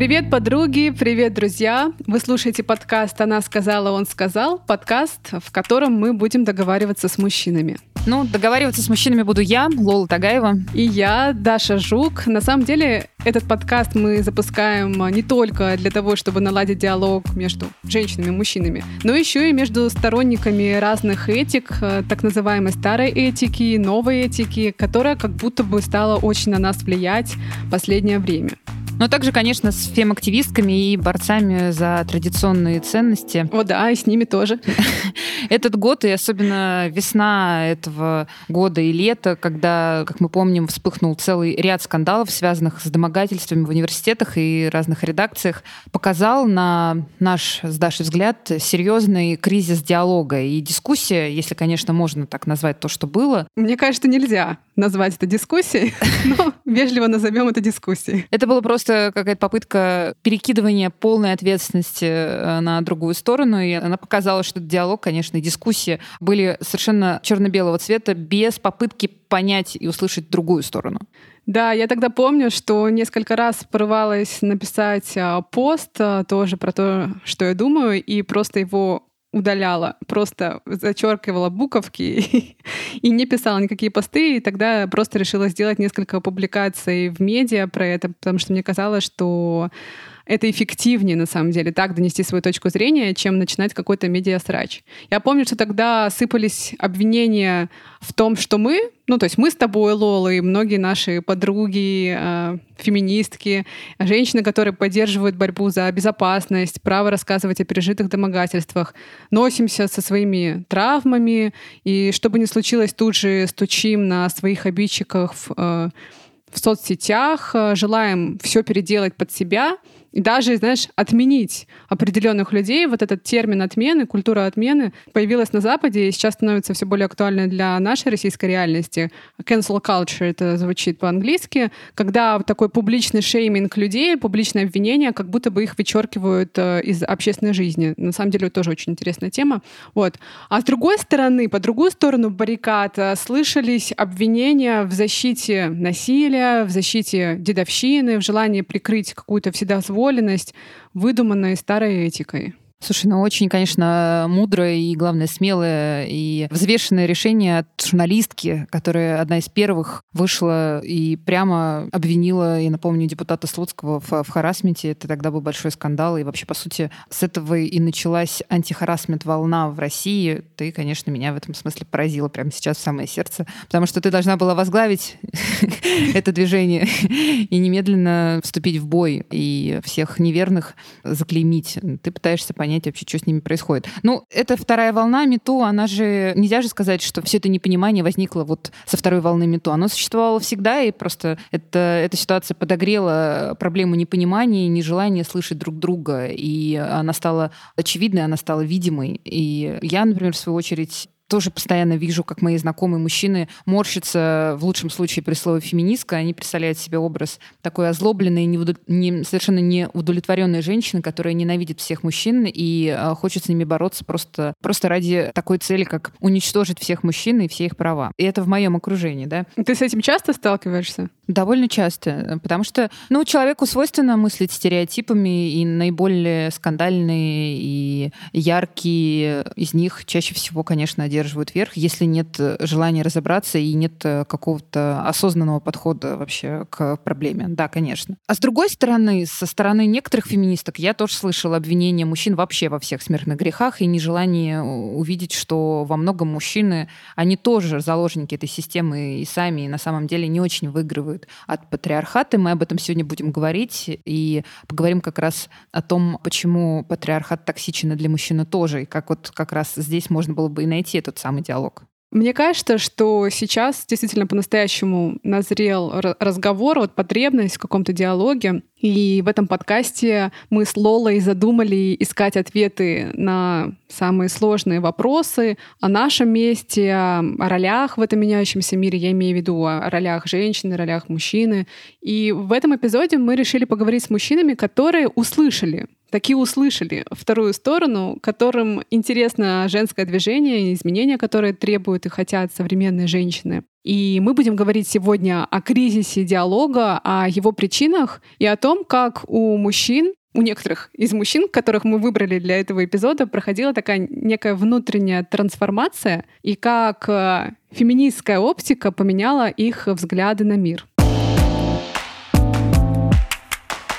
Привет, подруги, привет, друзья! Вы слушаете подкаст «Она сказала, он сказал», подкаст, в котором мы будем договариваться с мужчинами. Ну, договариваться с мужчинами буду я, Лола Тагаева. И я, Даша Жук. На самом деле, этот подкаст мы запускаем не только для того, чтобы наладить диалог между женщинами и мужчинами, но еще и между сторонниками разных этик, э, так называемой старой этики, новой этики, которая как будто бы стала очень на нас влиять в последнее время. Но также, конечно, с фем-активистками и борцами за традиционные ценности. О да, и с ними тоже. Этот год, и особенно весна этого года и лето, когда, как мы помним, вспыхнул целый ряд скандалов, связанных с домогательствами в университетах и разных редакциях, показал на наш, с Дашей взгляд, серьезный кризис диалога и дискуссия, если, конечно, можно так назвать то, что было. Мне кажется, нельзя назвать это дискуссией, но вежливо назовем это дискуссией. Это было просто какая-то попытка перекидывания полной ответственности э, на другую сторону, и она показала, что диалог, конечно, и дискуссии были совершенно черно-белого цвета, без попытки понять и услышать другую сторону. Да, я тогда помню, что несколько раз порывалась написать а, пост а, тоже про то, что я думаю, и просто его удаляла, просто зачеркивала буковки и не писала никакие посты, и тогда просто решила сделать несколько публикаций в медиа про это, потому что мне казалось, что это эффективнее, на самом деле, так донести свою точку зрения, чем начинать какой-то медиа-срач. Я помню, что тогда сыпались обвинения в том, что мы, ну, то есть мы с тобой, Лола, и многие наши подруги, э, феминистки, женщины, которые поддерживают борьбу за безопасность, право рассказывать о пережитых домогательствах, носимся со своими травмами, и что бы ни случилось, тут же стучим на своих обидчиков э, в соцсетях, э, желаем все переделать под себя — и даже, знаешь, отменить определенных людей, вот этот термин отмены, культура отмены появилась на Западе и сейчас становится все более актуальной для нашей российской реальности. Cancel culture это звучит по-английски, когда такой публичный шейминг людей, публичное обвинение, как будто бы их вычеркивают э, из общественной жизни. На самом деле, тоже очень интересная тема. Вот. А с другой стороны, по другую сторону баррикад э, слышались обвинения в защите насилия, в защите дедовщины, в желании прикрыть какую-то вседозволенность вседозволенность, выдуманной старой этикой. Слушай, ну очень, конечно, мудрое и, главное, смелое и взвешенное решение от журналистки, которая одна из первых вышла и прямо обвинила, я напомню, депутата Слуцкого в, в харасменте. Это тогда был большой скандал. И вообще, по сути, с этого и началась антихарасмент волна в России. Ты, конечно, меня в этом смысле поразила прямо сейчас в самое сердце, потому что ты должна была возглавить это движение и немедленно вступить в бой и всех неверных заклеймить. Ты пытаешься понять, понять вообще, что с ними происходит. Ну, это вторая волна МИТУ, она же... Нельзя же сказать, что все это непонимание возникло вот со второй волны МИТУ. Оно существовало всегда, и просто это, эта ситуация подогрела проблему непонимания и нежелания слышать друг друга. И она стала очевидной, она стала видимой. И я, например, в свою очередь тоже постоянно вижу, как мои знакомые мужчины морщатся в лучшем случае при слове феминистка. Они представляют себе образ такой озлобленной, неудов... не, совершенно неудовлетворенной женщины, которая ненавидит всех мужчин и э, хочет с ними бороться просто, просто ради такой цели, как уничтожить всех мужчин и все их права. И это в моем окружении, да. Ты с этим часто сталкиваешься? Довольно часто, потому что, ну, человеку свойственно мыслить стереотипами, и наиболее скандальные и яркие из них чаще всего, конечно, одерживают верх, если нет желания разобраться и нет какого-то осознанного подхода вообще к проблеме. Да, конечно. А с другой стороны, со стороны некоторых феминисток я тоже слышала обвинения мужчин вообще во всех смертных грехах и нежелание увидеть, что во многом мужчины, они тоже заложники этой системы и сами на самом деле не очень выигрывают происходит от патриархата. Мы об этом сегодня будем говорить и поговорим как раз о том, почему патриархат токсичен для мужчины тоже, и как вот как раз здесь можно было бы и найти этот самый диалог. Мне кажется, что сейчас действительно по-настоящему назрел разговор, вот потребность в каком-то диалоге. И в этом подкасте мы с Лолой задумали искать ответы на самые сложные вопросы о нашем месте, о ролях в этом меняющемся мире. Я имею в виду о ролях женщины, ролях мужчины. И в этом эпизоде мы решили поговорить с мужчинами, которые услышали такие услышали вторую сторону, которым интересно женское движение, изменения, которые требуют и хотят современные женщины. И мы будем говорить сегодня о кризисе диалога, о его причинах и о том, как у мужчин у некоторых из мужчин, которых мы выбрали для этого эпизода, проходила такая некая внутренняя трансформация, и как э, феминистская оптика поменяла их взгляды на мир.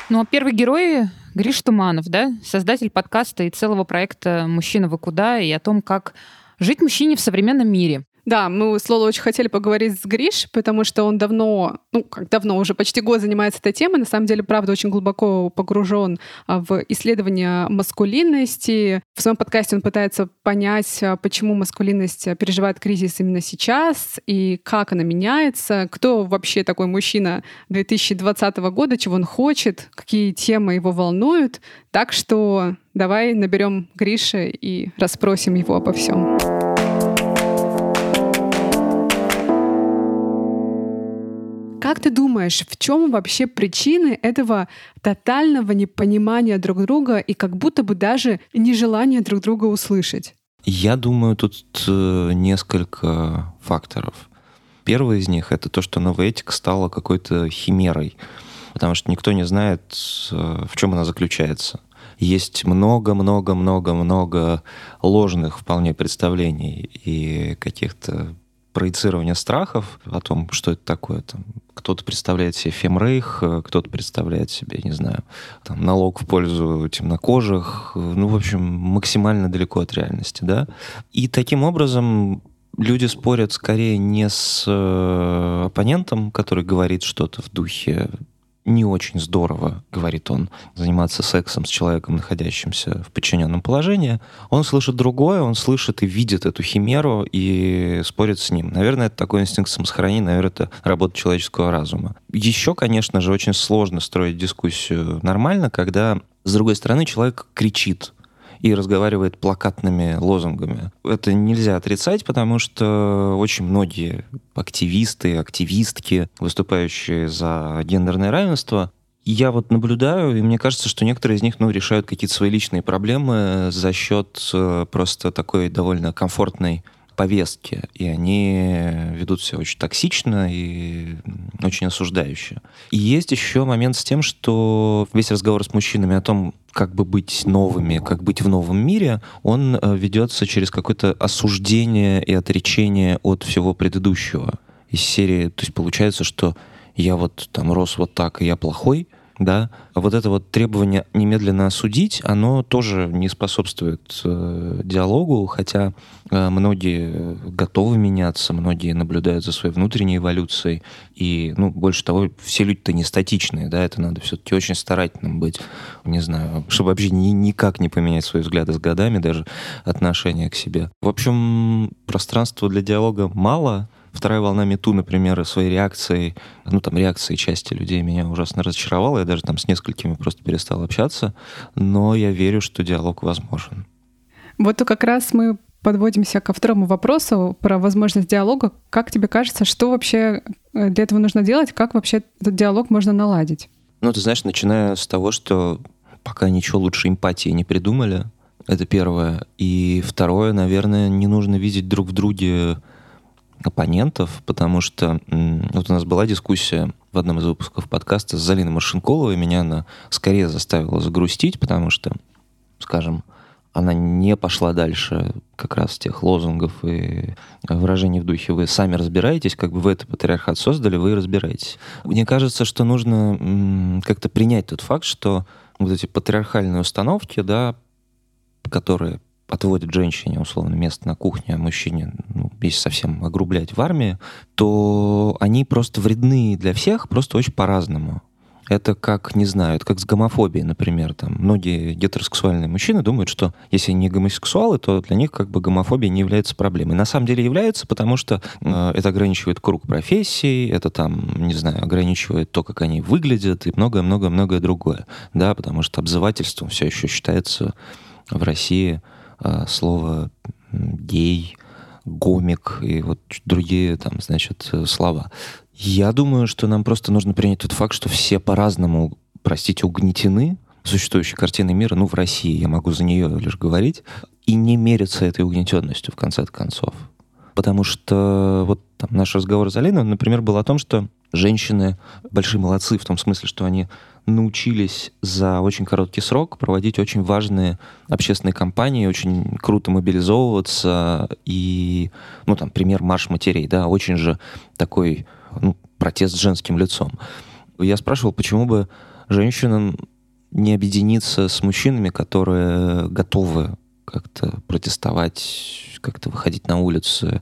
Ну а первый герой Гриш Туманов, да, создатель подкаста и целого проекта «Мужчина, вы куда?» и о том, как жить мужчине в современном мире. Да, мы с Лолой очень хотели поговорить с Гриш, потому что он давно, ну, как давно, уже почти год занимается этой темой. На самом деле, правда, очень глубоко погружен а, в исследование маскулинности. В своем подкасте он пытается понять, а, почему маскулинность переживает кризис именно сейчас и как она меняется, кто вообще такой мужчина 2020 года, чего он хочет, какие темы его волнуют. Так что давай наберем Гриша и расспросим его обо всем. Как ты думаешь, в чем вообще причины этого тотального непонимания друг друга и как будто бы даже нежелания друг друга услышать? Я думаю, тут э, несколько факторов. Первый из них — это то, что новая этика стала какой-то химерой, потому что никто не знает, э, в чем она заключается. Есть много-много-много-много ложных вполне представлений и каких-то проецирования страхов о том, что это такое. Там, кто-то представляет себе фемрейх, э, кто-то представляет себе, не знаю, там, налог в пользу темнокожих. Ну, в общем, максимально далеко от реальности, да. И таким образом люди спорят скорее не с э, оппонентом, который говорит что-то в духе не очень здорово, говорит он, заниматься сексом с человеком, находящимся в подчиненном положении. Он слышит другое, он слышит и видит эту химеру и спорит с ним. Наверное, это такой инстинкт самосохранения, наверное, это работа человеческого разума. Еще, конечно же, очень сложно строить дискуссию нормально, когда, с другой стороны, человек кричит и разговаривает плакатными лозунгами. Это нельзя отрицать, потому что очень многие активисты, активистки, выступающие за гендерное равенство, я вот наблюдаю, и мне кажется, что некоторые из них ну, решают какие-то свои личные проблемы за счет э, просто такой довольно комфортной повестки, и они ведут себя очень токсично и очень осуждающе. И есть еще момент с тем, что весь разговор с мужчинами о том, как бы быть новыми, как быть в новом мире, он э, ведется через какое-то осуждение и отречение от всего предыдущего. Из серии, то есть получается, что я вот там рос вот так, и я плохой — да, вот это вот требование немедленно осудить, оно тоже не способствует э, диалогу, хотя э, многие готовы меняться, многие наблюдают за своей внутренней эволюцией, и, ну, больше того, все люди-то не статичные, да, это надо все-таки очень старательным быть, не знаю, чтобы вообще ни, никак не поменять свои взгляды с годами, даже отношение к себе. В общем, пространства для диалога мало, Вторая волна Мету, например, своей реакцией, ну там реакцией части людей меня ужасно разочаровала. Я даже там с несколькими просто перестал общаться. Но я верю, что диалог возможен. Вот то как раз мы подводимся ко второму вопросу про возможность диалога. Как тебе кажется, что вообще э, для этого нужно делать? Как вообще этот диалог можно наладить? Ну, ты знаешь, начиная с того, что пока ничего лучше эмпатии не придумали, это первое. И второе, наверное, не нужно видеть друг в друге оппонентов, потому что вот у нас была дискуссия в одном из выпусков подкаста с Залиной Маршинковой, меня она скорее заставила загрустить, потому что, скажем, она не пошла дальше как раз тех лозунгов и выражений в духе «вы сами разбираетесь, как бы вы этот патриархат создали, вы и разбираетесь». Мне кажется, что нужно как-то принять тот факт, что вот эти патриархальные установки, да, которые отводят женщине, условно, место на кухне, а мужчине, ну, если совсем огрублять в армии, то они просто вредны для всех, просто очень по-разному. Это как, не знаю, это как с гомофобией, например. Там многие гетеросексуальные мужчины думают, что если они гомосексуалы, то для них как бы гомофобия не является проблемой. На самом деле является, потому что э, это ограничивает круг профессий, это там, не знаю, ограничивает то, как они выглядят и многое-многое-многое другое. Да, потому что обзывательством все еще считается в России слово гей, гомик и вот другие там, значит, слова. Я думаю, что нам просто нужно принять тот факт, что все по-разному, простите, угнетены существующей картиной мира, ну, в России, я могу за нее лишь говорить, и не мериться этой угнетенностью в конце концов. Потому что вот там, наш разговор с Алиной, например, был о том, что женщины большие молодцы в том смысле, что они научились за очень короткий срок проводить очень важные общественные кампании, очень круто мобилизовываться. И, ну, там, пример «Марш матерей», да, очень же такой ну, протест с женским лицом. Я спрашивал, почему бы женщинам не объединиться с мужчинами, которые готовы как-то протестовать, как-то выходить на улицу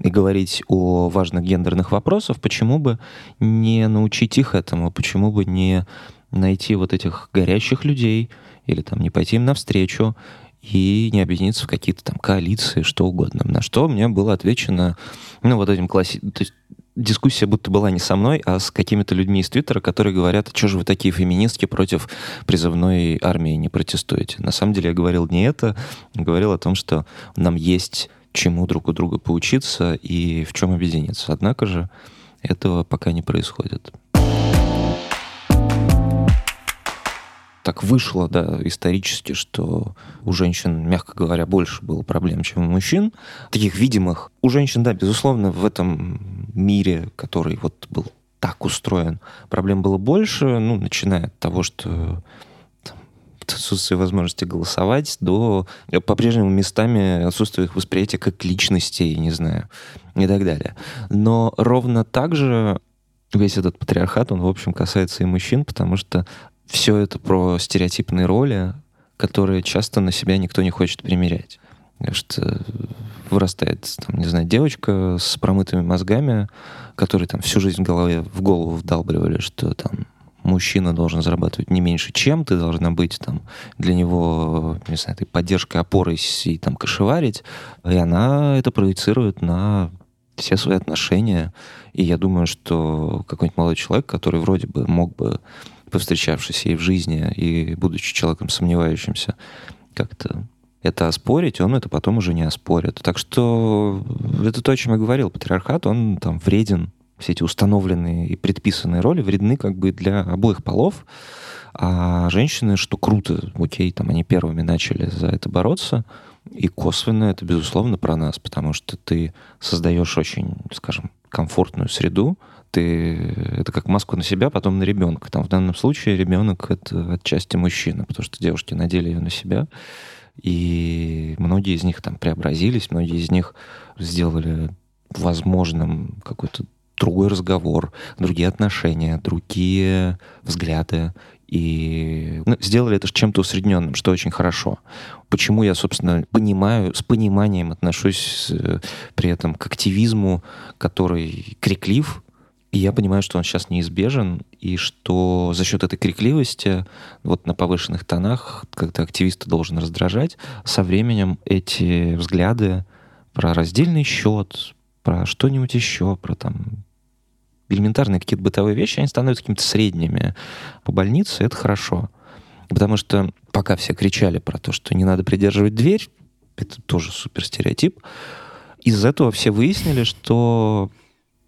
и говорить о важных гендерных вопросах, почему бы не научить их этому, почему бы не найти вот этих горящих людей или там не пойти им навстречу и не объединиться в какие-то там коалиции, что угодно. На что мне было отвечено, ну, вот этим класси... То есть дискуссия будто была не со мной, а с какими-то людьми из Твиттера, которые говорят, «А что же вы такие феминистки против призывной армии не протестуете. На самом деле я говорил не это, говорил о том, что нам есть чему друг у друга поучиться и в чем объединиться. Однако же этого пока не происходит. Так вышло, да, исторически, что у женщин, мягко говоря, больше было проблем, чем у мужчин. Таких видимых. У женщин, да, безусловно, в этом мире, который вот был так устроен, проблем было больше, ну, начиная от того, что отсутствие возможности голосовать, до по-прежнему местами отсутствия их восприятия как личностей, не знаю, и так далее. Но ровно так же весь этот патриархат, он, в общем, касается и мужчин, потому что все это про стереотипные роли, которые часто на себя никто не хочет примерять. Что вырастает, там, не знаю, девочка с промытыми мозгами, которые там всю жизнь в голове в голову вдалбливали, что там мужчина должен зарабатывать не меньше, чем ты должна быть там для него, не знаю, этой поддержкой, опорой и там кошеварить. И она это проецирует на все свои отношения. И я думаю, что какой-нибудь молодой человек, который вроде бы мог бы повстречавшись ей в жизни и будучи человеком сомневающимся, как-то это оспорить, он это потом уже не оспорит. Так что это то, о чем я говорил. Патриархат, он там вреден. Все эти установленные и предписанные роли вредны как бы для обоих полов. А женщины, что круто, окей, там они первыми начали за это бороться. И косвенно это, безусловно, про нас, потому что ты создаешь очень, скажем, комфортную среду, ты это как маску на себя, потом на ребенка. Там в данном случае ребенок это отчасти мужчина, потому что девушки надели ее на себя, и многие из них там преобразились, многие из них сделали возможным какой-то другой разговор, другие отношения, другие взгляды. И ну, сделали это чем-то усредненным, что очень хорошо. Почему я, собственно, понимаю, с пониманием отношусь э, при этом к активизму, который криклив, я понимаю, что он сейчас неизбежен, и что за счет этой крикливости, вот на повышенных тонах, когда активиста должен раздражать, со временем эти взгляды про раздельный счет, про что-нибудь еще, про там элементарные какие-то бытовые вещи, они становятся какими-то средними. По больнице это хорошо. Потому что пока все кричали про то, что не надо придерживать дверь, это тоже супер стереотип, из этого все выяснили, что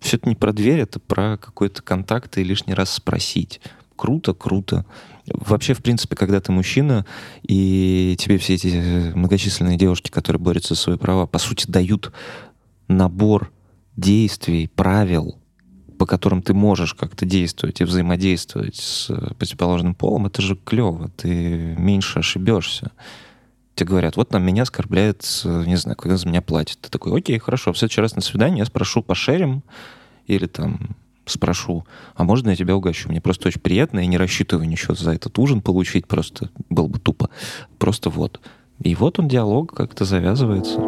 все это не про дверь, это про какой-то контакт и лишний раз спросить. Круто, круто. Вообще, в принципе, когда ты мужчина, и тебе все эти многочисленные девушки, которые борются за свои права, по сути, дают набор действий, правил, по которым ты можешь как-то действовать и взаимодействовать с противоположным полом, это же клево, ты меньше ошибешься тебе говорят, вот там меня оскорбляет, не знаю, когда за меня платят. Ты такой, окей, хорошо, в следующий раз на свидание я спрошу, пошерим, или там спрошу, а можно я тебя угощу? Мне просто очень приятно, я не рассчитываю ничего за этот ужин получить, просто было бы тупо. Просто вот. И вот он, диалог как-то завязывается.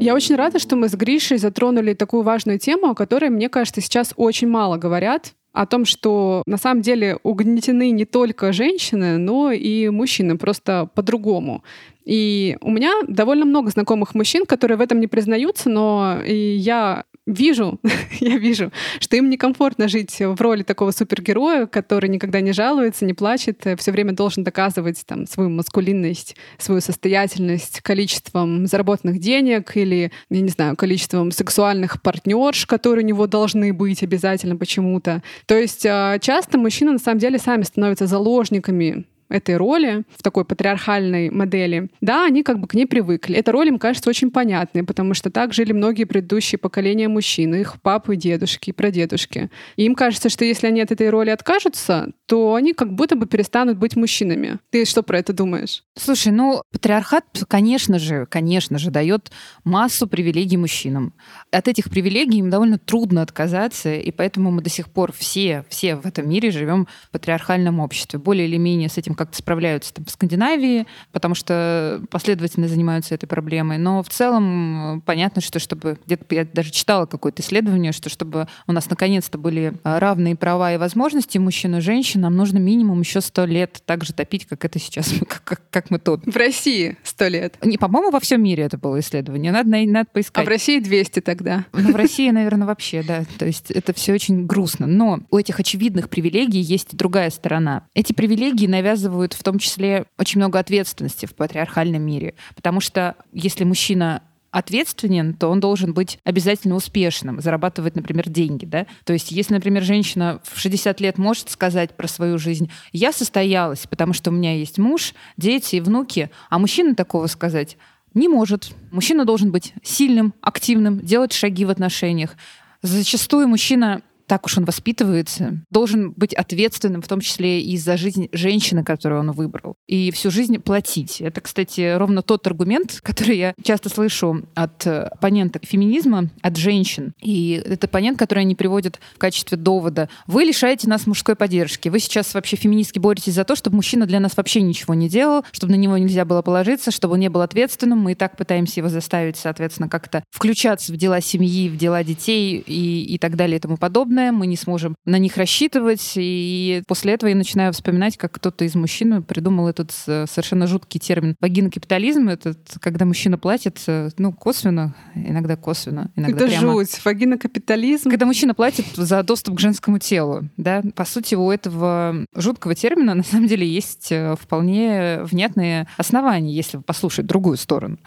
Я очень рада, что мы с Гришей затронули такую важную тему, о которой, мне кажется, сейчас очень мало говорят о том, что на самом деле угнетены не только женщины, но и мужчины, просто по-другому. И у меня довольно много знакомых мужчин, которые в этом не признаются, но и я вижу, я вижу, что им некомфортно жить в роли такого супергероя, который никогда не жалуется, не плачет, э, все время должен доказывать там свою маскулинность, свою состоятельность количеством заработанных денег или, я не знаю, количеством сексуальных партнерш, которые у него должны быть обязательно почему-то. То есть э, часто мужчины на самом деле сами становятся заложниками этой роли, в такой патриархальной модели, да, они как бы к ней привыкли. Эта роль им кажется очень понятной, потому что так жили многие предыдущие поколения мужчин, их папы, дедушки, прадедушки. И им кажется, что если они от этой роли откажутся, то они как будто бы перестанут быть мужчинами. Ты что про это думаешь? Слушай, ну, патриархат, конечно же, конечно же, дает массу привилегий мужчинам. От этих привилегий им довольно трудно отказаться, и поэтому мы до сих пор все, все в этом мире живем в патриархальном обществе. Более или менее с этим как-то справляются там, в Скандинавии, потому что последовательно занимаются этой проблемой. Но в целом понятно, что чтобы... Где-то я даже читала какое-то исследование, что чтобы у нас наконец-то были равные права и возможности мужчин и женщин, нам нужно минимум еще сто лет так же топить, как это сейчас, как, как, как мы тут. В России сто лет. Не, по-моему, во всем мире это было исследование. Надо, надо поискать. А в России 200 тогда. Ну, в России, наверное, вообще, да. То есть это все очень грустно. Но у этих очевидных привилегий есть другая сторона. Эти привилегии навязывают в том числе очень много ответственности в патриархальном мире. Потому что если мужчина ответственен, то он должен быть обязательно успешным, зарабатывать, например, деньги. Да? То есть если, например, женщина в 60 лет может сказать про свою жизнь, я состоялась, потому что у меня есть муж, дети внуки, а мужчина такого сказать не может. Мужчина должен быть сильным, активным, делать шаги в отношениях. Зачастую мужчина так уж он воспитывается, должен быть ответственным, в том числе и за жизнь женщины, которую он выбрал, и всю жизнь платить. Это, кстати, ровно тот аргумент, который я часто слышу от оппоненток феминизма, от женщин. И это оппонент, который они приводят в качестве довода. Вы лишаете нас мужской поддержки. Вы сейчас вообще феминистки боретесь за то, чтобы мужчина для нас вообще ничего не делал, чтобы на него нельзя было положиться, чтобы он не был ответственным. Мы и так пытаемся его заставить, соответственно, как-то включаться в дела семьи, в дела детей и, и так далее и тому подобное сложное, мы не сможем на них рассчитывать. И после этого я начинаю вспоминать, как кто-то из мужчин придумал этот э, совершенно жуткий термин вагинокапитализм. Это когда мужчина платит, э, ну, косвенно, иногда косвенно, иногда Это прямо. жуть. Вагинокапитализм. Когда мужчина платит за доступ к женскому телу. Да? По сути, у этого жуткого термина на самом деле есть э, вполне внятные основания, если послушать другую сторону.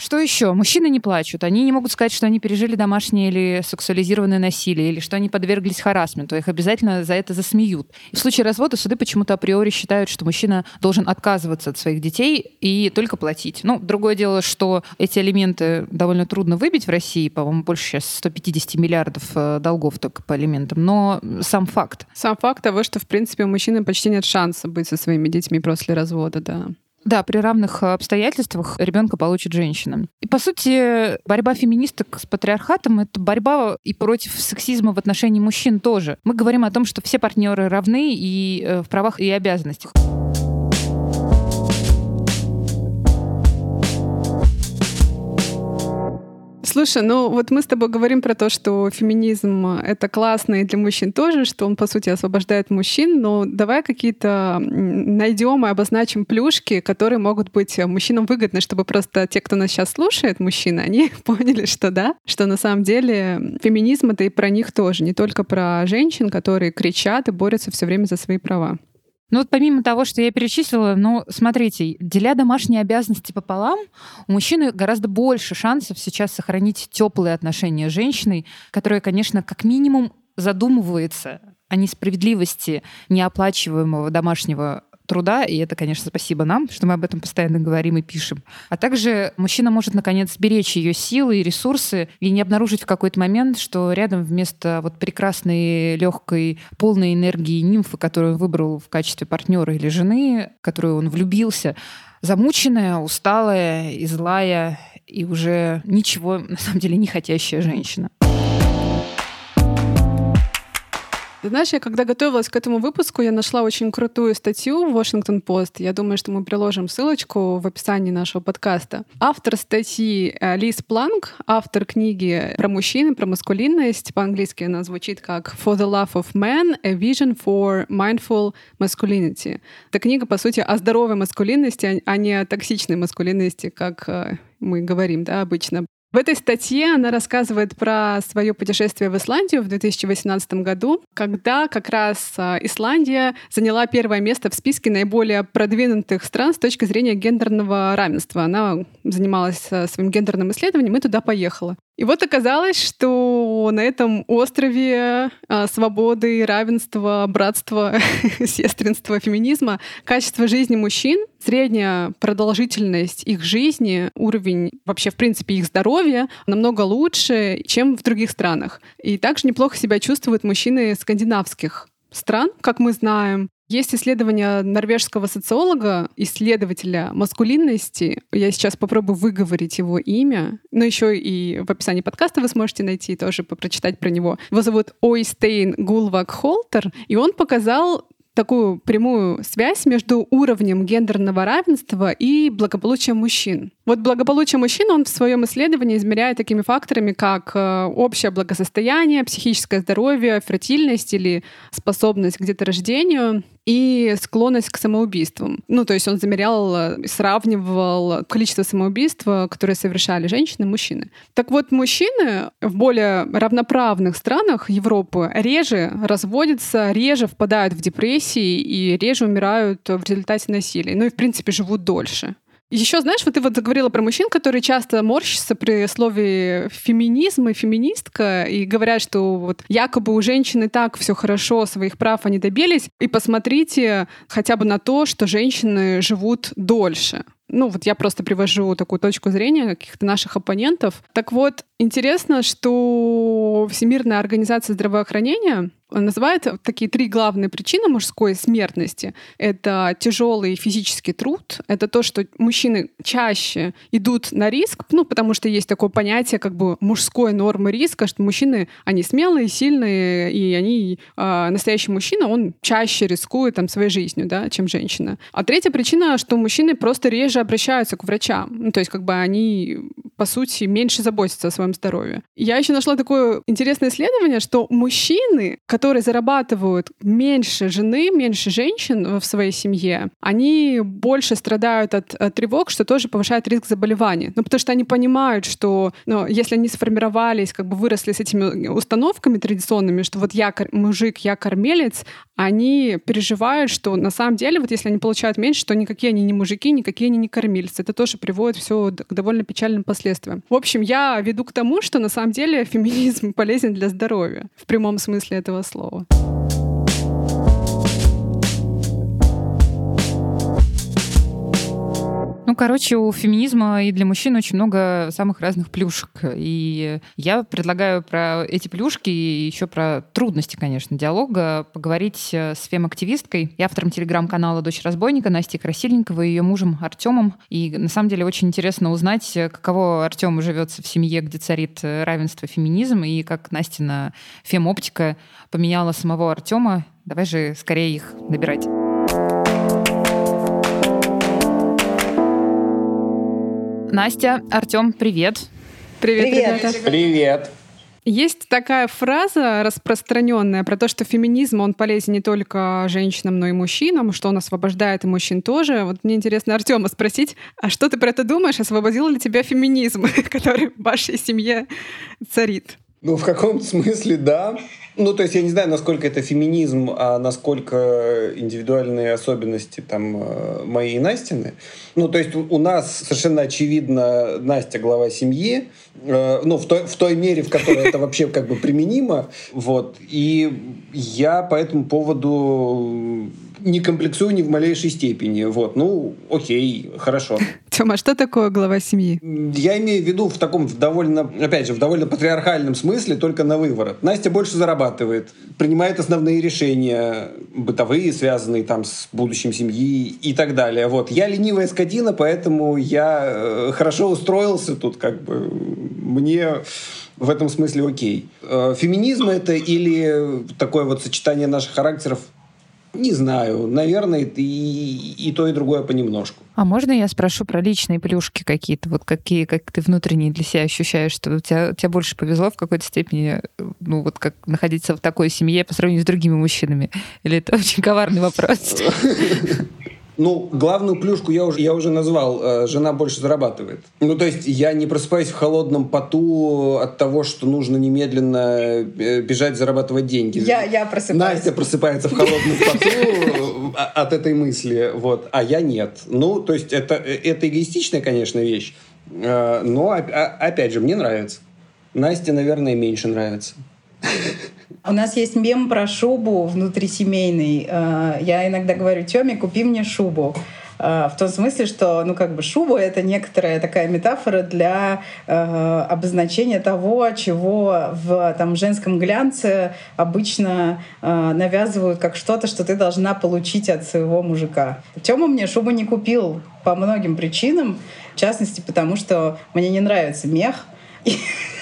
Что еще? Мужчины не плачут. Они не могут сказать, что они пережили домашнее или сексуализированное насилие, или что они подверглись харасменту. Их обязательно за это засмеют. И в случае развода суды почему-то априори считают, что мужчина должен отказываться от своих детей и только платить. Ну, другое дело, что эти элементы довольно трудно выбить в России. По-моему, больше сейчас 150 миллиардов э, долгов только по элементам. Но сам факт. Сам факт того, что, в принципе, у мужчины почти нет шанса быть со своими детьми после развода, да. Да, при равных обстоятельствах ребенка получит женщина. И, по сути, борьба феминисток с патриархатом — это борьба и против сексизма в отношении мужчин тоже. Мы говорим о том, что все партнеры равны и э, в правах и обязанностях. Слушай, ну вот мы с тобой говорим про то, что феминизм — это классно и для мужчин тоже, что он, по сути, освобождает мужчин, но давай какие-то найдем и обозначим плюшки, которые могут быть мужчинам выгодны, чтобы просто те, кто нас сейчас слушает, мужчины, они поняли, что да, что на самом деле феминизм — это и про них тоже, не только про женщин, которые кричат и борются все время за свои права. Ну вот помимо того, что я перечислила, ну, смотрите, деля домашние обязанности пополам, у мужчины гораздо больше шансов сейчас сохранить теплые отношения с женщиной, которая, конечно, как минимум задумывается о несправедливости неоплачиваемого домашнего труда, и это, конечно, спасибо нам, что мы об этом постоянно говорим и пишем. А также мужчина может, наконец, сберечь ее силы и ресурсы и не обнаружить в какой-то момент, что рядом вместо вот прекрасной, легкой, полной энергии нимфы, которую он выбрал в качестве партнера или жены, в которую он влюбился, замученная, усталая и злая, и уже ничего, на самом деле, не хотящая женщина. Знаешь, я когда готовилась к этому выпуску, я нашла очень крутую статью в Washington Post. Я думаю, что мы приложим ссылочку в описании нашего подкаста. Автор статьи э, Лиз Планк, автор книги про мужчин, про маскулинность. По-английски она звучит как «For the Love of Man – A Vision for Mindful Masculinity». Это книга, по сути, о здоровой маскулинности, а не о токсичной маскулинности, как э, мы говорим да, обычно. В этой статье она рассказывает про свое путешествие в Исландию в 2018 году, когда как раз а, Исландия заняла первое место в списке наиболее продвинутых стран с точки зрения гендерного равенства. Она занималась а, своим гендерным исследованием и туда поехала. И вот оказалось, что на этом острове а, свободы, равенства, братства, сестринства, феминизма качество жизни мужчин, средняя продолжительность их жизни, уровень вообще, в принципе, их здоровья намного лучше, чем в других странах. И также неплохо себя чувствуют мужчины скандинавских стран, как мы знаем. Есть исследование норвежского социолога, исследователя маскулинности. Я сейчас попробую выговорить его имя. Но еще и в описании подкаста вы сможете найти тоже прочитать про него. Его зовут Ойстейн Гулвак Холтер, и он показал такую прямую связь между уровнем гендерного равенства и благополучием мужчин. Вот благополучие мужчин он в своем исследовании измеряет такими факторами, как э, общее благосостояние, психическое здоровье, фертильность или способность к деторождению и склонность к самоубийствам. Ну, то есть он замерял, э, сравнивал количество самоубийств, которые совершали женщины и мужчины. Так вот, мужчины в более равноправных странах Европы реже разводятся, реже впадают в депрессии и реже умирают в результате насилия. Ну и, в принципе, живут дольше. Еще, знаешь, вот ты вот заговорила про мужчин, которые часто морщатся при слове феминизм и феминистка, и говорят, что вот якобы у женщины так все хорошо, своих прав они добились, и посмотрите хотя бы на то, что женщины живут дольше. Ну, вот я просто привожу такую точку зрения каких-то наших оппонентов. Так вот, интересно, что Всемирная организация здравоохранения называет такие три главные причины мужской смертности. Это тяжелый физический труд, это то, что мужчины чаще идут на риск, ну, потому что есть такое понятие как бы мужской нормы риска, что мужчины, они смелые, сильные, и они, э, настоящий мужчина, он чаще рискует там своей жизнью, да, чем женщина. А третья причина, что мужчины просто реже обращаются к врачам. Ну, то есть как бы они, по сути, меньше заботятся о своем здоровье. Я еще нашла такое интересное исследование, что мужчины, которые зарабатывают меньше жены, меньше женщин в своей семье, они больше страдают от, от тревог, что тоже повышает риск заболеваний. Ну, потому что они понимают, что ну, если они сформировались, как бы выросли с этими установками традиционными, что вот я мужик, я кормилец, они переживают, что на самом деле, вот если они получают меньше, то никакие они не мужики, никакие они не кормильцы. Это тоже приводит все к довольно печальным последствиям. В общем, я веду к тому, что на самом деле феминизм полезен для здоровья в прямом смысле этого слова. Короче, у феминизма и для мужчин очень много самых разных плюшек. И я предлагаю про эти плюшки и еще про трудности, конечно, диалога поговорить э, с фем-активисткой и автором телеграм-канала «Дочь разбойника» Настей Красильниковой и ее мужем Артемом. И на самом деле очень интересно узнать, каково Артему живется в семье, где царит э, равенство, феминизм, и как Настина фем-оптика поменяла самого Артема. Давай же скорее их набирать. Настя, Артем, привет. Привет, привет, ребята. Привет. Есть такая фраза распространенная про то, что феминизм, он полезен не только женщинам, но и мужчинам, что он освобождает и мужчин тоже. Вот мне интересно Артема спросить, а что ты про это думаешь? Освободил ли тебя феминизм, который в вашей семье царит? Ну, в каком-то смысле, да. Ну, то есть я не знаю, насколько это феминизм, а насколько индивидуальные особенности там э, мои и Настины. Ну, то есть у нас совершенно очевидно Настя глава семьи, э, ну, в той, в той мере, в которой это вообще как бы применимо. Вот. И я по этому поводу не комплексую ни в малейшей степени. Вот, ну, окей, хорошо. Тёма, а что такое глава семьи? Я имею в виду в таком в довольно, опять же, в довольно патриархальном смысле, только на выворот. Настя больше зарабатывает, принимает основные решения, бытовые, связанные там с будущим семьи и так далее. Вот. Я ленивая скотина, поэтому я э, хорошо устроился тут, как бы мне в этом смысле окей. Э, феминизм это или такое вот сочетание наших характеров не знаю, наверное, и, и то, и другое понемножку. А можно я спрошу про личные плюшки какие-то? Вот какие, как ты внутренне для себя ощущаешь, что у тебя, тебе больше повезло в какой-то степени, ну вот как находиться в такой семье по сравнению с другими мужчинами? Или это очень коварный вопрос? Ну, главную плюшку я уже, я уже назвал. Э, жена больше зарабатывает. Ну, то есть я не просыпаюсь в холодном поту от того, что нужно немедленно э, бежать зарабатывать деньги. Я, я просыпаюсь. Настя просыпается в холодном поту э, от этой мысли, вот, а я нет. Ну, то есть это, это эгоистичная, конечно, вещь, но, опять же, мне нравится. Насте, наверное, меньше нравится. У нас есть мем про шубу внутрисемейный. Э, я иногда говорю, Тёме, купи мне шубу. Э, в том смысле, что, ну, как бы шуба — это некоторая такая метафора для э, обозначения того, чего в там, женском глянце обычно навязывают как что-то, что ты должна получить от своего мужика. Тёма мне шубу не купил по многим причинам, в частности, потому что мне не нравится мех,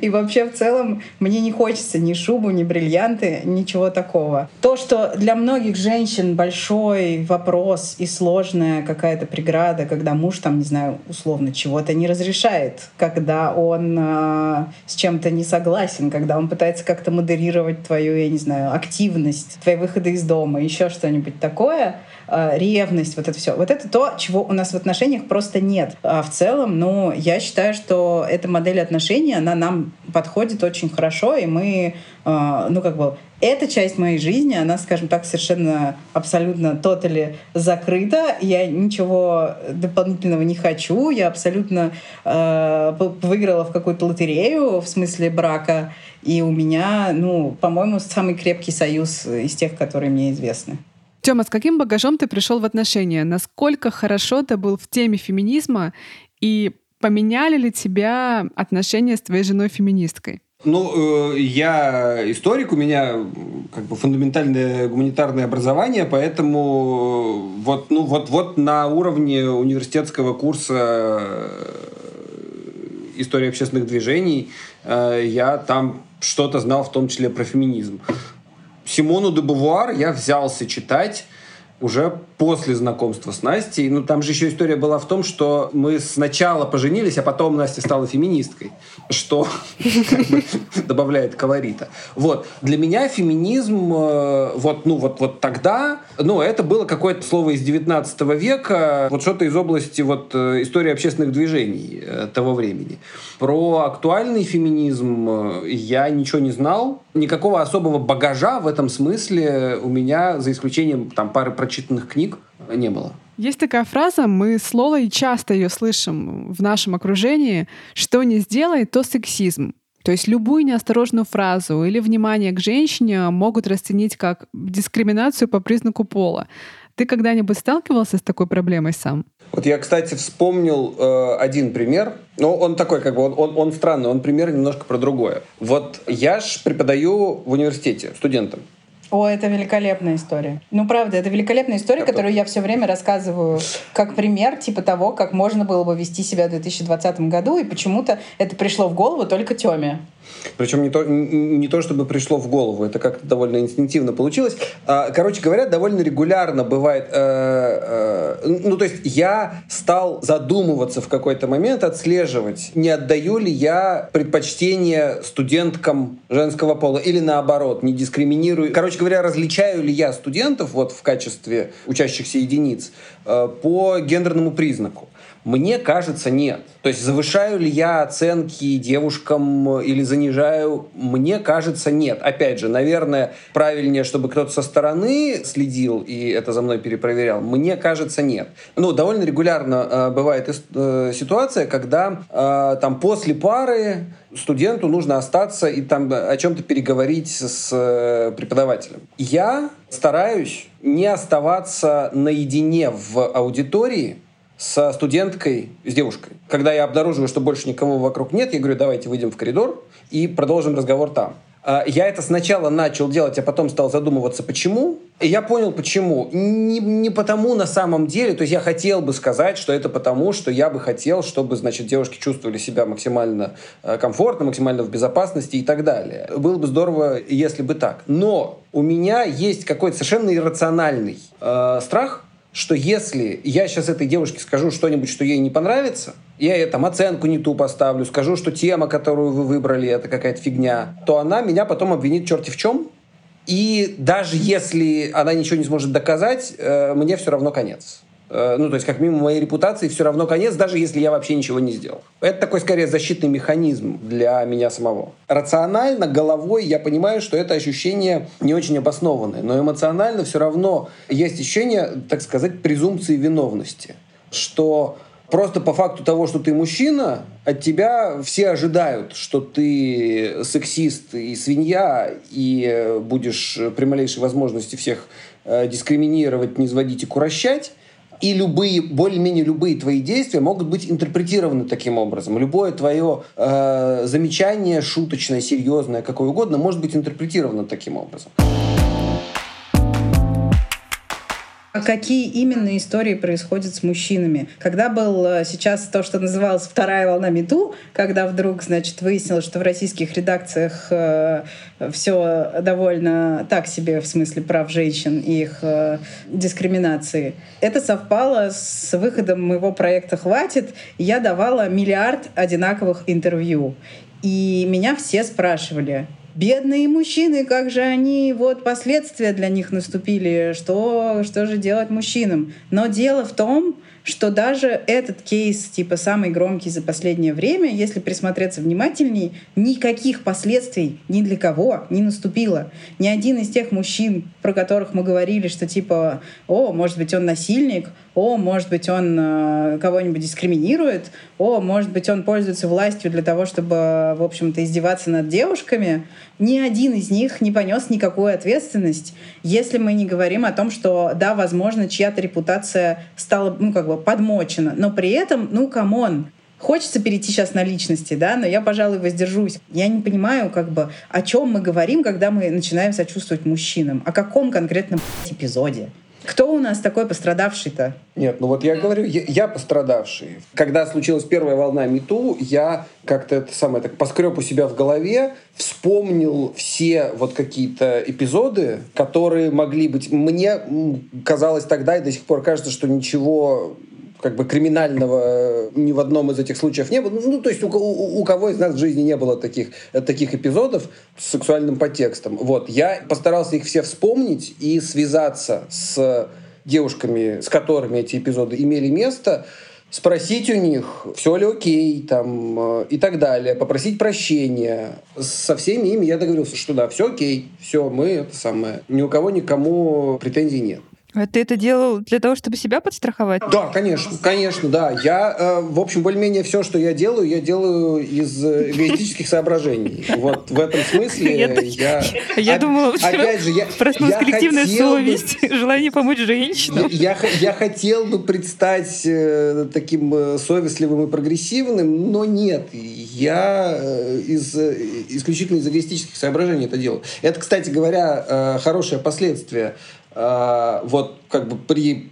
и вообще в целом мне не хочется ни шубу, ни бриллианты, ничего такого. То, что для многих женщин большой вопрос и сложная какая-то преграда, когда муж там, не знаю, условно чего-то не разрешает, когда он э, с чем-то не согласен, когда он пытается как-то модерировать твою, я не знаю, активность, твои выходы из дома, еще что-нибудь такое — ревность, вот это все. Вот это то, чего у нас в отношениях просто нет. А в целом, ну, я считаю, что эта модель отношений, она нам подходит очень хорошо, и мы, э, ну, как бы, эта часть моей жизни, она, скажем так, совершенно абсолютно тотали закрыта. Я ничего дополнительного не хочу. Я абсолютно э, выиграла в какую-то лотерею в смысле брака. И у меня, ну, по-моему, самый крепкий союз из тех, которые мне известны. Тёма, с каким багажом ты пришел в отношения? Насколько хорошо ты был в теме феминизма? И поменяли ли тебя отношения с твоей женой-феминисткой? Ну, э, я историк, у меня как бы фундаментальное гуманитарное образование, поэтому вот, ну, вот, вот на уровне университетского курса э, истории общественных движений э, я там что-то знал, в том числе про феминизм. Симону де Бувуар я взялся читать уже после знакомства с Настей. Ну, там же еще история была в том, что мы сначала поженились, а потом Настя стала феминисткой, что добавляет колорита. Вот. Для меня феминизм э, вот, ну, вот, вот тогда, ну, это было какое-то слово из 19 века, вот что-то из области вот э, истории общественных движений э, того времени. Про актуальный феминизм я ничего не знал, никакого особого багажа в этом смысле у меня, за исключением там пары прочитанных книг, не было. Есть такая фраза, мы с Лолой часто ее слышим в нашем окружении, что не сделай, то сексизм. То есть любую неосторожную фразу или внимание к женщине могут расценить как дискриминацию по признаку пола. Ты когда-нибудь сталкивался с такой проблемой сам? Вот я, кстати, вспомнил э, один пример. Ну, он такой, как бы, он, он, он странный, он пример немножко про другое. Вот я ж преподаю в университете студентам. О, это великолепная история. Ну, правда, это великолепная история, это... которую я все время рассказываю как пример, типа того, как можно было бы вести себя в 2020 году, и почему-то это пришло в голову только Тёме. Причем не то, не то, чтобы пришло в голову, это как-то довольно инстинктивно получилось. А, короче говоря, довольно регулярно бывает... Э, э, ну, то есть я стал задумываться в какой-то момент, отслеживать, не отдаю ли я предпочтение студенткам женского пола или наоборот, не дискриминирую. Короче говоря, различаю ли я студентов вот в качестве учащихся единиц э, по гендерному признаку. Мне кажется, нет. То есть завышаю ли я оценки девушкам или занижаю? Мне кажется, нет. Опять же, наверное, правильнее, чтобы кто-то со стороны следил и это за мной перепроверял. Мне кажется, нет. Ну, довольно регулярно э, бывает э, ситуация, когда э, там после пары студенту нужно остаться и там о чем-то переговорить с э, преподавателем. Я стараюсь не оставаться наедине в аудитории, со студенткой, с девушкой. Когда я обнаруживаю, что больше никого вокруг нет, я говорю, давайте выйдем в коридор и продолжим разговор там. А, я это сначала начал делать, а потом стал задумываться, почему. И я понял, почему. Не, не потому на самом деле, то есть я хотел бы сказать, что это потому, что я бы хотел, чтобы, значит, девушки чувствовали себя максимально э, комфортно, максимально в безопасности и так далее. Было бы здорово, если бы так. Но у меня есть какой-то совершенно иррациональный э, страх, что если я сейчас этой девушке скажу что-нибудь, что ей не понравится, я ей там оценку не ту поставлю, скажу, что тема, которую вы выбрали, это какая-то фигня, то она меня потом обвинит черти в чем. И даже если она ничего не сможет доказать, э, мне все равно конец. Э, ну, то есть, как минимум, моей репутации все равно конец, даже если я вообще ничего не сделал. Это такой, скорее, защитный механизм для меня самого. Рационально, головой я понимаю, что это ощущение не очень обоснованное, но эмоционально все равно есть ощущение, так сказать, презумпции виновности. Что Просто по факту того, что ты мужчина, от тебя все ожидают, что ты сексист и свинья, и будешь при малейшей возможности всех э, дискриминировать, низводить и курощать. И любые, более-менее любые твои действия могут быть интерпретированы таким образом. Любое твое э, замечание, шуточное, серьезное, какое угодно, может быть интерпретировано таким образом. А какие именно истории происходят с мужчинами? Когда был э, сейчас то, что называлось вторая волна МИТУ, когда вдруг, значит, выяснилось, что в российских редакциях э, все довольно так себе в смысле прав женщин и их э, дискриминации, это совпало с выходом моего проекта «Хватит». Я давала миллиард одинаковых интервью. И меня все спрашивали, бедные мужчины, как же они, вот последствия для них наступили, что, что же делать мужчинам. Но дело в том, что даже этот кейс, типа самый громкий за последнее время, если присмотреться внимательней, никаких последствий ни для кого не наступило. Ни один из тех мужчин, про которых мы говорили, что типа, о, может быть, он насильник, о, может быть, он э, кого-нибудь дискриминирует, о, может быть, он пользуется властью для того, чтобы, в общем-то, издеваться над девушками, ни один из них не понес никакую ответственность, если мы не говорим о том, что, да, возможно, чья-то репутация стала, ну, как бы подмочена, но при этом, ну, come on, Хочется перейти сейчас на личности, да, но я, пожалуй, воздержусь. Я не понимаю, как бы, о чем мы говорим, когда мы начинаем сочувствовать мужчинам. О каком конкретном эпизоде? Кто у нас такой пострадавший-то? Нет, ну вот я говорю, я, я пострадавший. Когда случилась первая волна MeToo, я как-то это самое так поскреб у себя в голове, вспомнил все вот какие-то эпизоды, которые могли быть. Мне казалось тогда и до сих пор кажется, что ничего как бы криминального ни в одном из этих случаев не было. Ну, то есть у, у, у кого из нас в жизни не было таких, таких эпизодов с сексуальным подтекстом. Вот. Я постарался их все вспомнить и связаться с девушками, с которыми эти эпизоды имели место, спросить у них, все ли окей, там, э, и так далее, попросить прощения. Со всеми ими я договорился, что да, все окей, все, мы это самое. Ни у кого никому претензий нет. А ты это делал для того, чтобы себя подстраховать? Да, конечно, конечно, да. Я, э, в общем, более-менее все, что я делаю, я делаю из э, эгоистических соображений. Вот в этом смысле я... Я, думала, опять же, я, проснулась коллективная совесть, желание помочь женщинам. Я, хотел бы предстать э, таким э, совестливым и прогрессивным, но нет. Я из, исключительно из эгоистических соображений это делаю. Это, кстати говоря, хорошее последствие а, вот как бы при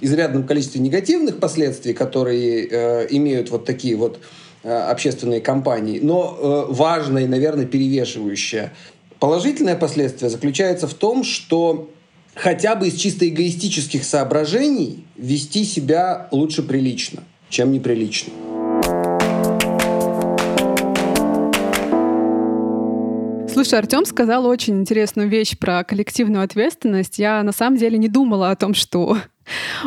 изрядном количестве негативных последствий, которые э, имеют вот такие вот э, общественные кампании, но э, важное и, наверное, перевешивающее положительное последствие заключается в том, что хотя бы из чисто эгоистических соображений вести себя лучше прилично, чем неприлично. Слушай, Артем сказал очень интересную вещь про коллективную ответственность. Я на самом деле не думала о том, что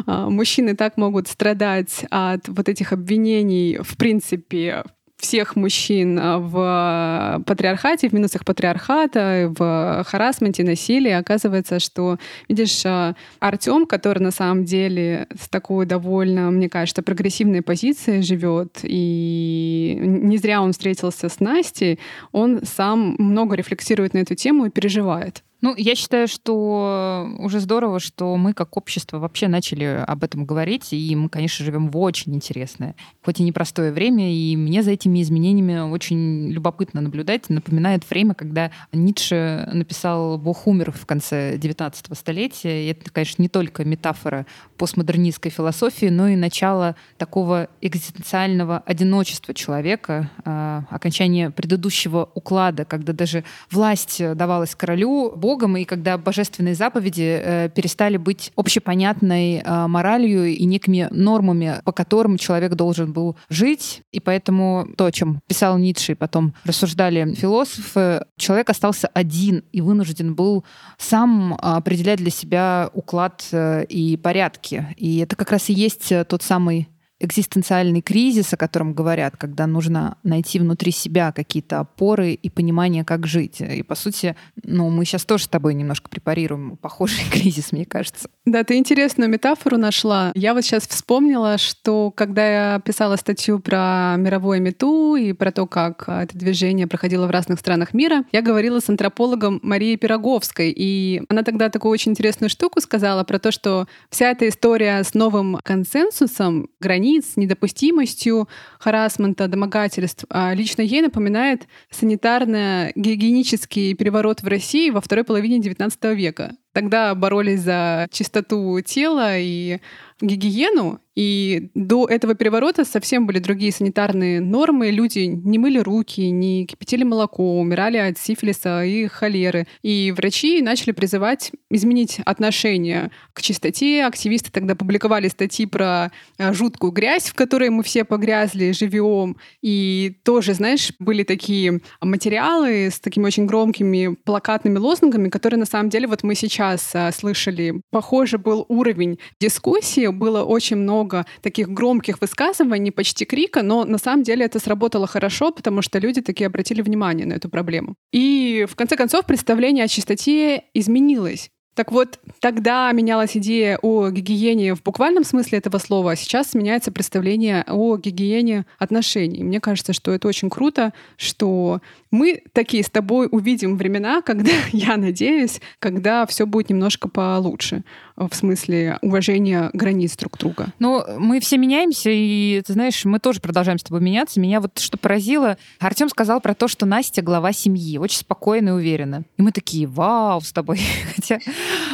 а, мужчины так могут страдать от вот этих обвинений, в принципе, всех мужчин а, в патриархате, в минусах патриархата, в харасменте, насилии, оказывается, что, видишь, а, Артем, который на самом деле с такой довольно, мне кажется, прогрессивной позицией живет, и не зря он встретился с Настей, он сам много рефлексирует на эту тему и переживает. Ну, я считаю, что уже здорово, что мы как общество вообще начали об этом говорить, и мы, конечно, живем в очень интересное, хоть и непростое время, и мне за этими изменениями очень любопытно наблюдать. Напоминает время, когда Ницше написал «Бог умер» в конце XIX столетия, и это, конечно, не только метафора постмодернистской философии, но и начало такого экзистенциального одиночества человека, а, окончание предыдущего уклада, когда даже власть давалась королю, Богом, и когда божественные заповеди э, перестали быть общепонятной э, моралью и некими нормами, по которым человек должен был жить. И поэтому то, о чем писал Ницше, и потом рассуждали философы, человек остался один и вынужден был сам определять для себя уклад э, и порядки. И это как раз и есть тот самый экзистенциальный кризис, о котором говорят, когда нужно найти внутри себя какие-то опоры и понимание, как жить. И, по сути, ну, мы сейчас тоже с тобой немножко препарируем похожий кризис, мне кажется. Да, ты интересную метафору нашла. Я вот сейчас вспомнила, что когда я писала статью про мировое мету и про то, как это движение проходило в разных странах мира, я говорила с антропологом Марией Пироговской, и она тогда такую очень интересную штуку сказала про то, что вся эта история с новым консенсусом границ, недопустимостью харасмента, домогательств, а лично ей напоминает санитарно-гигиенический переворот в России во второй половине XIX века. Тогда боролись за чистоту тела и гигиену, и до этого переворота совсем были другие санитарные нормы. Люди не мыли руки, не кипятили молоко, умирали от сифилиса и холеры. И врачи начали призывать изменить отношение к чистоте. Активисты тогда публиковали статьи про э, жуткую грязь, в которой мы все погрязли живем. И тоже, знаешь, были такие материалы с такими очень громкими плакатными лозунгами, которые на самом деле вот мы сейчас э, слышали. Похоже был уровень дискуссии, было очень много таких громких высказываний, почти крика, но на самом деле это сработало хорошо, потому что люди такие обратили внимание на эту проблему. И в конце концов представление о чистоте изменилось. Так вот, тогда менялась идея о гигиене в буквальном смысле этого слова, а сейчас меняется представление о гигиене отношений. Мне кажется, что это очень круто, что мы такие с тобой увидим времена, когда, я надеюсь, когда все будет немножко получше в смысле уважения границ друг друга. Ну, мы все меняемся, и, ты знаешь, мы тоже продолжаем с тобой меняться. Меня вот что поразило, Артем сказал про то, что Настя глава семьи, очень спокойно и уверенно. И мы такие, вау, с тобой. Хотя,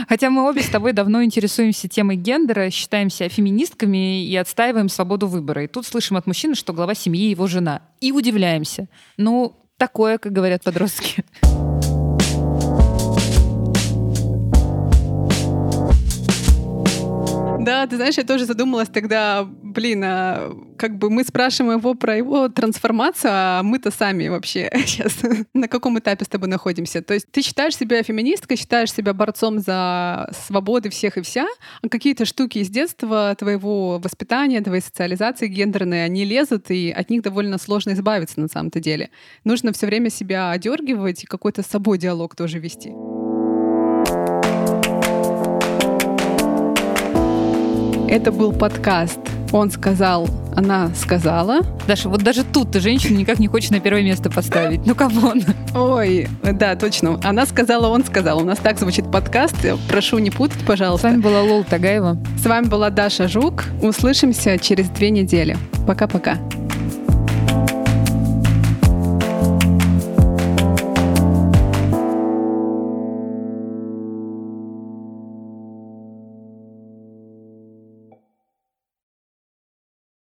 хотя мы обе с тобой давно интересуемся темой гендера, считаемся феминистками и отстаиваем свободу выбора. И тут слышим от мужчины, что глава семьи его жена. И удивляемся. Ну, такое, как говорят подростки. Да, ты знаешь, я тоже задумалась тогда, блин, а как бы мы спрашиваем его про его трансформацию, а мы-то сами вообще сейчас на каком этапе с тобой находимся. То есть ты считаешь себя феминисткой, считаешь себя борцом за свободы всех и вся, а какие-то штуки из детства твоего воспитания, твоей социализации гендерной, они лезут, и от них довольно сложно избавиться на самом-то деле. Нужно все время себя одергивать и какой-то с собой диалог тоже вести. Это был подкаст «Он сказал, она сказала». Даша, вот даже тут ты женщину никак не хочешь на первое место поставить. Ну, come on. Ой, да, точно. Она сказала, он сказал. У нас так звучит подкаст. Прошу не путать, пожалуйста. С вами была Лол Тагаева. С вами была Даша Жук. Услышимся через две недели. Пока-пока.